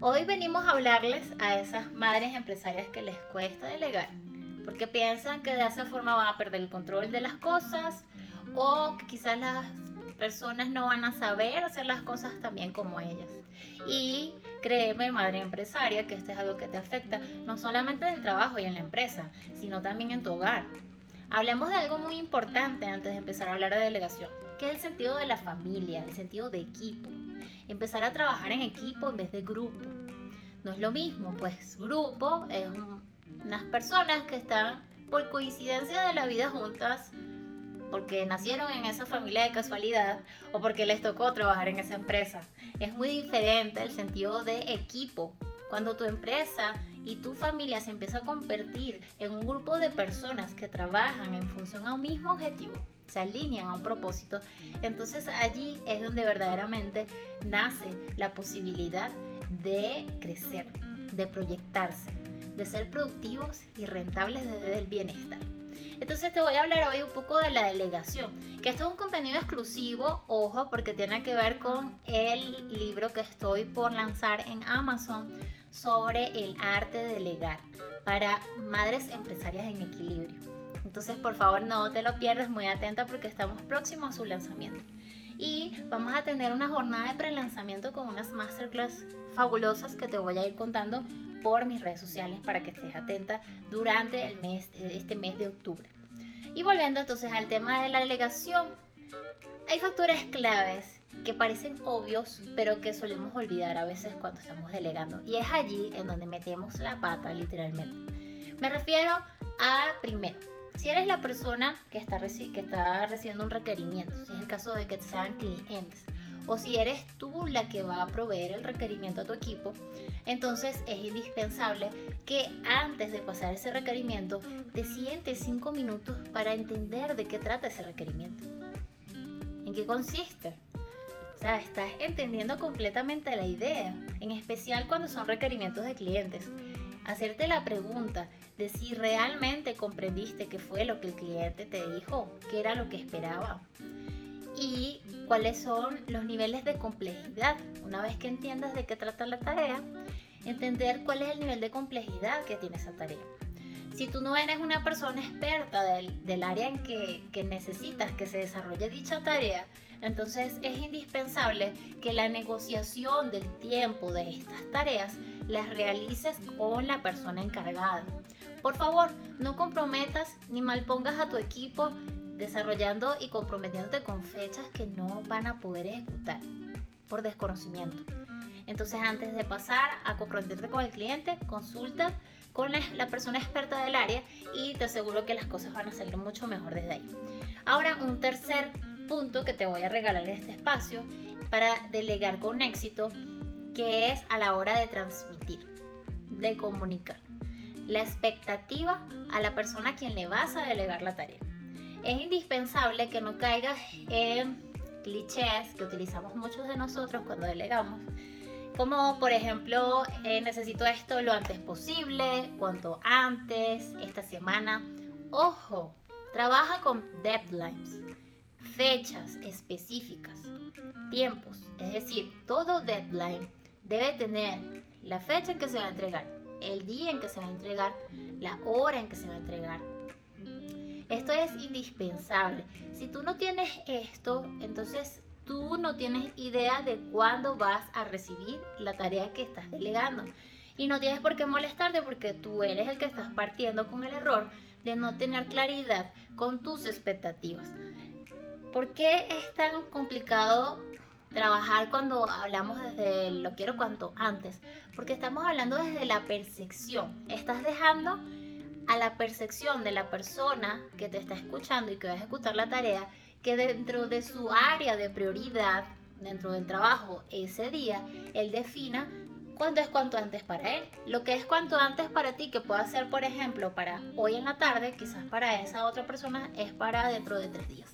Hoy venimos a hablarles a esas madres empresarias que les cuesta delegar, porque piensan que de esa forma van a perder el control de las cosas o que quizás las personas no van a saber hacer las cosas tan bien como ellas. Y créeme, madre empresaria, que esto es algo que te afecta no solamente en el trabajo y en la empresa, sino también en tu hogar. Hablemos de algo muy importante antes de empezar a hablar de delegación, que es el sentido de la familia, el sentido de equipo. Empezar a trabajar en equipo en vez de grupo. No es lo mismo, pues grupo es unas personas que están por coincidencia de la vida juntas porque nacieron en esa familia de casualidad o porque les tocó trabajar en esa empresa. Es muy diferente el sentido de equipo. Cuando tu empresa y tu familia se empieza a convertir en un grupo de personas que trabajan en función a un mismo objetivo, se alinean a un propósito, entonces allí es donde verdaderamente nace la posibilidad de crecer, de proyectarse, de ser productivos y rentables desde el bienestar. Entonces te voy a hablar hoy un poco de la delegación, que esto es un contenido exclusivo, ojo, porque tiene que ver con el libro que estoy por lanzar en Amazon sobre el arte de delegar para madres empresarias en equilibrio. Entonces, por favor, no te lo pierdas, muy atenta porque estamos próximos a su lanzamiento. Y vamos a tener una jornada de pre-lanzamiento con unas masterclass fabulosas que te voy a ir contando por mis redes sociales para que estés atenta durante el mes, este mes de octubre. Y volviendo entonces al tema de la delegación, hay factores claves que parecen obvios, pero que solemos olvidar a veces cuando estamos delegando. Y es allí en donde metemos la pata, literalmente. Me refiero a, primero, si eres la persona que está, que está recibiendo un requerimiento, si es el caso de que sean clientes, o si eres tú la que va a proveer el requerimiento a tu equipo, entonces es indispensable que antes de pasar ese requerimiento te sientes cinco minutos para entender de qué trata ese requerimiento. ¿En qué consiste? O sea, estás entendiendo completamente la idea, en especial cuando son requerimientos de clientes. Hacerte la pregunta de si realmente comprendiste qué fue lo que el cliente te dijo, qué era lo que esperaba y cuáles son los niveles de complejidad. Una vez que entiendas de qué trata la tarea, entender cuál es el nivel de complejidad que tiene esa tarea. Si tú no eres una persona experta del, área en que, que necesitas que se desarrolle dicha tarea, entonces es indispensable que la negociación del tiempo de estas tareas las realices con la persona encargada. Por favor, no comprometas ni malpongas a tu equipo desarrollando y comprometiéndote con fechas que no van a poder ejecutar por desconocimiento. Entonces, antes de pasar a comprometerte con el cliente, consulta con la persona experta del área y te aseguro que las cosas van a salir mucho mejor desde ahí. Ahora, un tercer punto que te voy a regalar en este espacio para delegar con éxito, que es a la hora de transmitir, de comunicar. La expectativa a la persona a quien le vas a delegar la tarea es indispensable que no caigas en clichés que utilizamos muchos de nosotros cuando delegamos, como por ejemplo, eh, necesito esto lo antes posible, cuanto antes, esta semana. Ojo, trabaja con deadlines, fechas específicas, tiempos, es decir, todo deadline debe tener la fecha en que se va a entregar, el día en que se va a entregar, la hora en que se va a entregar, esto es indispensable. Si tú no tienes esto, entonces tú no tienes idea de cuándo vas a recibir la tarea que estás delegando. Y no tienes por qué molestarte porque tú eres el que estás partiendo con el error de no tener claridad con tus expectativas. ¿Por qué es tan complicado trabajar cuando hablamos desde lo quiero cuanto antes? Porque estamos hablando desde la percepción. Estás dejando a la percepción de la persona que te está escuchando y que va a ejecutar la tarea, que dentro de su área de prioridad, dentro del trabajo ese día, él defina cuánto es cuanto antes para él. Lo que es cuanto antes para ti, que pueda ser, por ejemplo, para hoy en la tarde, quizás para esa otra persona es para dentro de tres días.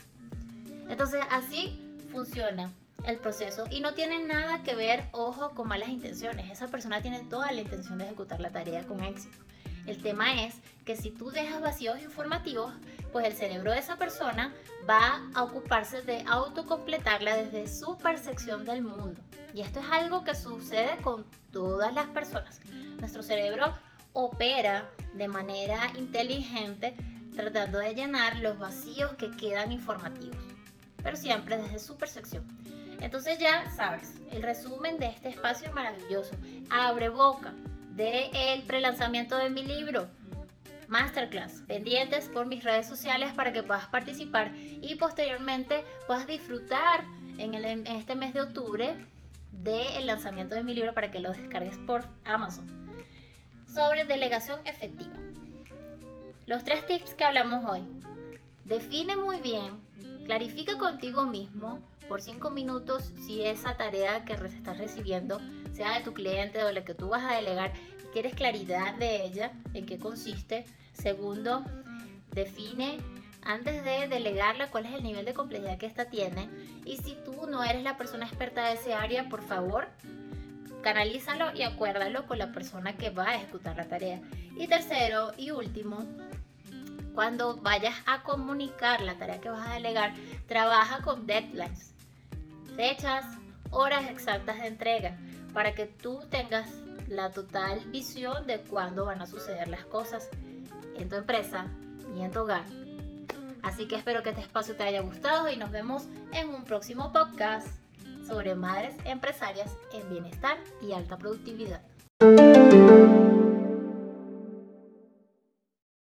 Entonces, así funciona el proceso y no tiene nada que ver, ojo, con malas intenciones. Esa persona tiene toda la intención de ejecutar la tarea con éxito. El tema es que si tú dejas vacíos informativos, pues el cerebro de esa persona va a ocuparse de autocompletarla desde su percepción del mundo. Y esto es algo que sucede con todas las personas. Nuestro cerebro opera de manera inteligente tratando de llenar los vacíos que quedan informativos, pero siempre desde su percepción. Entonces ya sabes, el resumen de este espacio maravilloso, abre boca del prelanzamiento de mi libro, Masterclass, pendientes por mis redes sociales para que puedas participar y posteriormente puedas disfrutar en, este mes de octubre del lanzamiento de mi libro para que lo descargues por Amazon sobre delegación efectiva. Los tres tips que hablamos hoy. Define muy bien, clarifica contigo mismo por cinco minutos si esa tarea que estás recibiendo, sea de tu cliente o la que tú vas a delegar, quieres claridad de ella, en qué consiste. Segundo, define antes de delegarla cuál es el nivel de complejidad que esta tiene. Y si tú no eres la persona experta de ese área, por favor, canalízalo y acuérdalo con la persona que va a ejecutar la tarea. Y tercero y último, cuando vayas a comunicar la tarea que vas a delegar, trabaja con deadlines, fechas, horas exactas de entrega, para que tú tengas la total visión de cuándo van a suceder las cosas en tu empresa y en tu hogar. Así que espero que este espacio te haya gustado y nos vemos en un próximo podcast sobre madres empresarias en bienestar y alta productividad.